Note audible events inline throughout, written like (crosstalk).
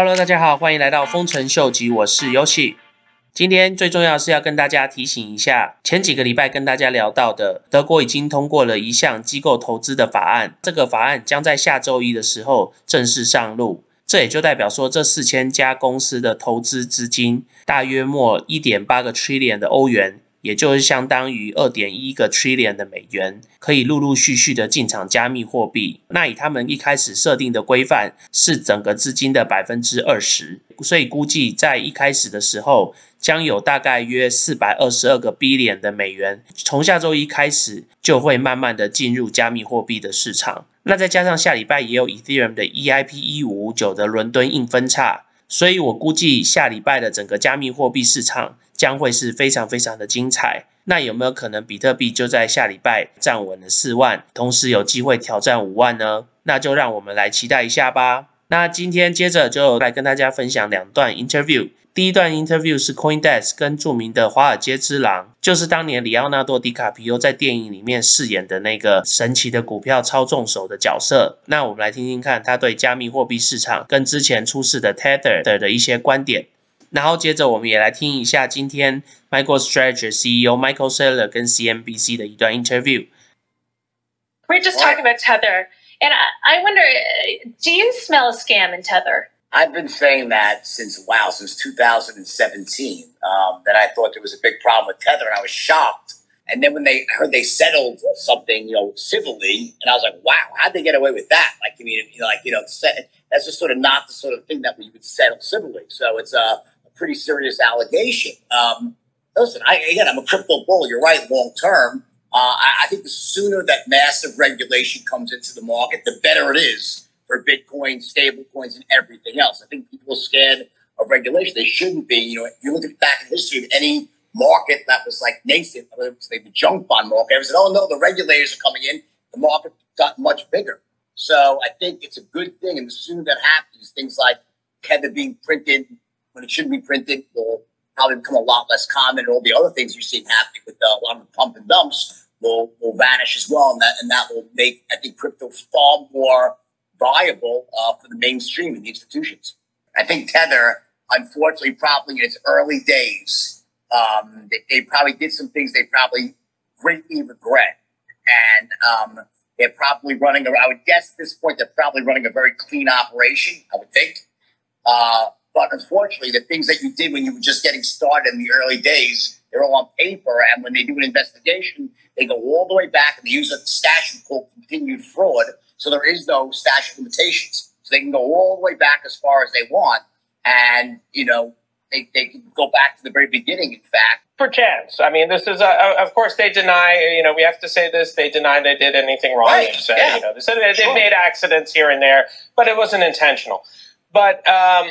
Hello，大家好，欢迎来到丰臣秀吉，我是 Yoshi。今天最重要是要跟大家提醒一下，前几个礼拜跟大家聊到的，德国已经通过了一项机构投资的法案，这个法案将在下周一的时候正式上路。这也就代表说，这四千家公司的投资资金大约莫一点八个 trillion 的欧元。也就是相当于二点一个 trillion 的美元，可以陆陆续续的进场加密货币。那以他们一开始设定的规范是整个资金的百分之二十，所以估计在一开始的时候将有大概约四百二十二个 billion 的美元，从下周一开始就会慢慢的进入加密货币的市场。那再加上下礼拜也有 Ethereum 的 EIP 一五五九的伦敦硬分叉。所以我估计下礼拜的整个加密货币市场将会是非常非常的精彩。那有没有可能比特币就在下礼拜站稳了四万，同时有机会挑战五万呢？那就让我们来期待一下吧。那今天接着就来跟大家分享两段 interview。第一段 interview 是 CoinDesk 跟著名的华尔街之狼，就是当年里奥纳多·迪卡皮欧在电影里面饰演的那个神奇的股票操纵手的角色。那我们来听听看他对加密货币市场跟之前出事的 Tether 的一些观点。然后接着我们也来听一下今天 MicroStrategy CEO Michael Saylor 跟 CNBC 的一段 interview。We're just talking about Tether, and I wonder, do you smell a scam in Tether? I've been saying that since wow, since 2017, um, that I thought there was a big problem with Tether, and I was shocked. And then when they heard they settled something, you know, civilly, and I was like, wow, how'd they get away with that? Like, I mean, you know, like, you know, that's just sort of not the sort of thing that we would settle civilly. So it's a, a pretty serious allegation. Um, listen, I, again, I'm a crypto bull. You're right, long term. Uh, I, I think the sooner that massive regulation comes into the market, the better it is for Bitcoin, stable coins, and everything else. I think people are scared of regulation. They shouldn't be. You know, if you look at back in history of any market that was like nascent, it was like the junk bond market, everyone said, oh no, the regulators are coming in. The market got much bigger. So I think it's a good thing. And the sooner that happens, things like Tether being printed when it shouldn't be printed will probably become a lot less common. And all the other things you're seeing happening with uh, a lot of the pump and dumps will, will vanish as well. And that, and that will make, I think, crypto far more viable uh, for the mainstream and the institutions. I think Tether, unfortunately, probably in its early days, um, they, they, probably did some things they probably greatly regret. And um, they're probably running, I would guess at this point, they're probably running a very clean operation, I would think. Uh, but unfortunately, the things that you did when you were just getting started in the early days, they're all on paper. And when they do an investigation, they go all the way back and they use a statute called continued fraud so there is no statute of limitations. So they can go all the way back as far as they want. And, you know, they, they can go back to the very beginning, in fact. For chance. I mean, this is, a, of course, they deny, you know, we have to say this, they deny they did anything wrong. Right. Say, yeah. you know, they said they, sure. made accidents here and there, but it wasn't intentional. But um,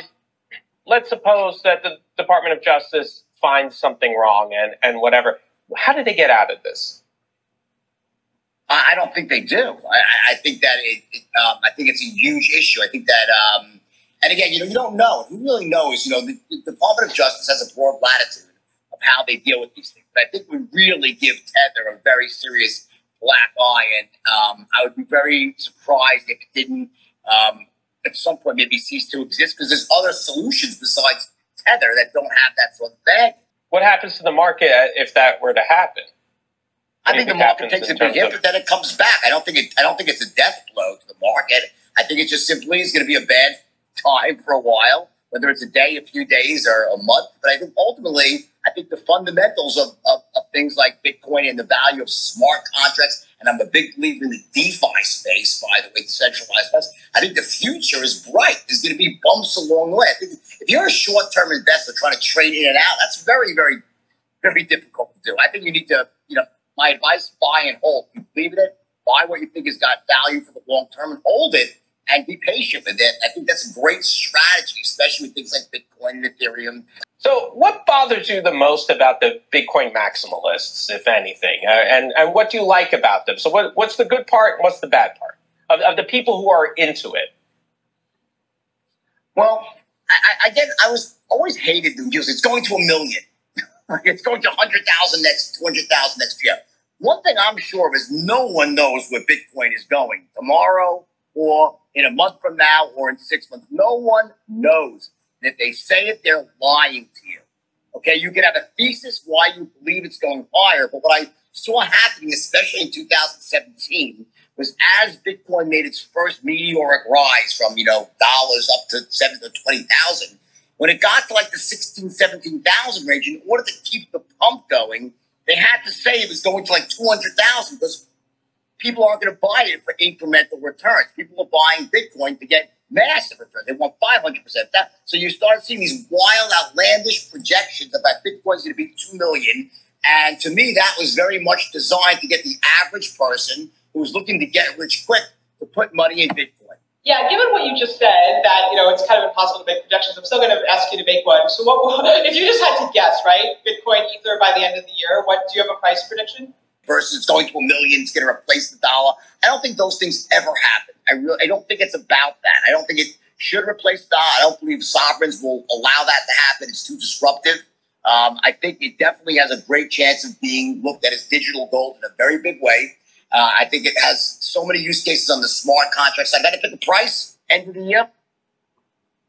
let's suppose that the Department of Justice finds something wrong and, and whatever. How did they get out of this? I don't think they do. I, I think that it, it um, I think it's a huge issue. I think that, um, and again, you know, you don't know. Who really knows? You know, the, the, Department of Justice has a broad latitude of how they deal with these things. But I think we really give Tether a very serious black eye, and um, I would be very surprised if it didn't um, at some point maybe cease to exist because there's other solutions besides Tether that don't have that sort of thing. What happens to the market if that were to happen? I think the market takes a big hit, but then it comes back. I don't think it. I don't think it's a death blow to the market. I think it just simply is going to be a bad time for a while, whether it's a day, a few days, or a month. But I think ultimately, I think the fundamentals of, of, of things like Bitcoin and the value of smart contracts, and I'm a big believer in the DeFi space, by the way, decentralized space. I think the future is bright. There's going to be bumps along the way. I think if you're a short-term investor trying to trade in and out, that's very, very, very difficult to do. I think you need to, you know, my advice: buy and hold. You believe in it, buy what you think has got value for the long term, and hold it, and be patient with it. I think that's a great strategy, especially with things like Bitcoin and Ethereum. So, what bothers you the most about the Bitcoin maximalists, if anything, uh, and and what do you like about them? So, what, what's the good part and what's the bad part of, of the people who are into it? Well, I, I get. I was always hated the news. It's going to a million. (laughs) it's going to 100,000 next, 200,000 next year. One thing I'm sure of is no one knows where Bitcoin is going tomorrow, or in a month from now or in six months. No one knows. If they say it, they're lying to you. Okay, you can have a thesis why you believe it's going higher, but what I saw happening, especially in 2017, was as Bitcoin made its first meteoric rise from, you know, dollars up to seven to 20,000, when it got to like the 16, 17,000 range, in order to keep the pump going, they had to say it was going to like 200,000 because people aren't going to buy it for incremental returns. People are buying Bitcoin to get massive returns. They want 500%. That, so you start seeing these wild, outlandish projections about Bitcoin's going to be 2 million. And to me, that was very much designed to get the average person who's looking to get rich quick to put money in Bitcoin. Yeah, given what you just said, that you know it's kind of impossible to make projections. I'm still going to ask you to make one. So, what (laughs) if you just had to guess, right? Bitcoin Ether by the end of the year. What do you have a price prediction? Versus going to a million, it's going to replace the dollar. I don't think those things ever happen. I really, I don't think it's about that. I don't think it should replace the dollar. I don't believe sovereigns will allow that to happen. It's too disruptive. Um, I think it definitely has a great chance of being looked at as digital gold in a very big way. Uh, I think it has so many use cases on the smart contracts. I got to pick a price end of the year.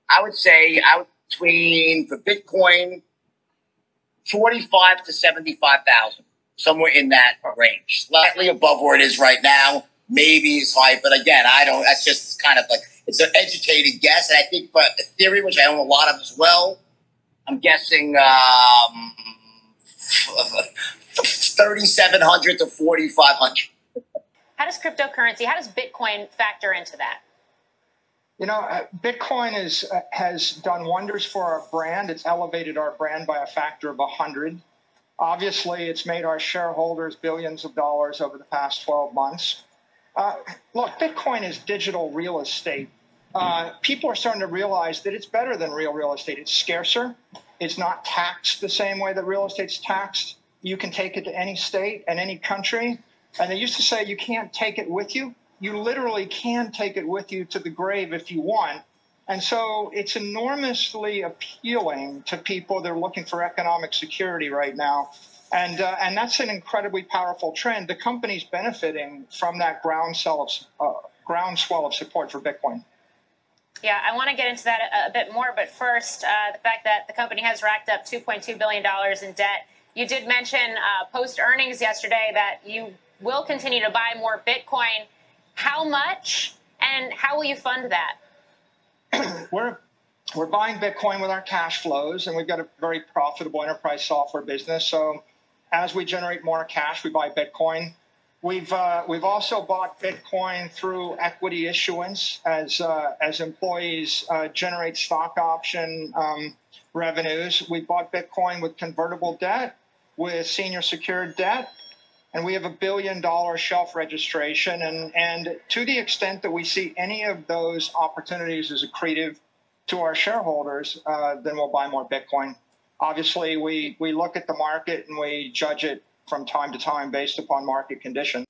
I would say out between for Bitcoin, forty-five to seventy-five thousand, somewhere in that range, slightly above where it is right now. Maybe it's high, but again, I don't. That's just kind of like it's an educated guess, and I think for Ether, which I own a lot of as well, I'm guessing um, thirty-seven hundred to forty-five hundred. How does cryptocurrency, how does Bitcoin factor into that? You know, uh, Bitcoin is, uh, has done wonders for our brand. It's elevated our brand by a factor of 100. Obviously, it's made our shareholders billions of dollars over the past 12 months. Uh, look, Bitcoin is digital real estate. Uh, people are starting to realize that it's better than real real estate. It's scarcer. It's not taxed the same way that real estate's taxed. You can take it to any state and any country. And they used to say you can't take it with you. You literally can take it with you to the grave if you want. And so it's enormously appealing to people that are looking for economic security right now. And, uh, and that's an incredibly powerful trend. The company's benefiting from that groundswell of, uh, groundswell of support for Bitcoin. Yeah, I want to get into that a, a bit more, but first, uh, the fact that the company has racked up $2.2 billion in debt. You did mention uh, post earnings yesterday that you will continue to buy more Bitcoin. How much and how will you fund that? We're we're buying Bitcoin with our cash flows, and we've got a very profitable enterprise software business. So, as we generate more cash, we buy Bitcoin. We've uh, we've also bought Bitcoin through equity issuance as uh, as employees uh, generate stock option um, revenues. We bought Bitcoin with convertible debt, with senior secured debt, and we have a billion dollar shelf registration. And, and to the extent that we see any of those opportunities as accretive to our shareholders, uh, then we'll buy more Bitcoin. Obviously, we, we look at the market and we judge it from time to time based upon market conditions.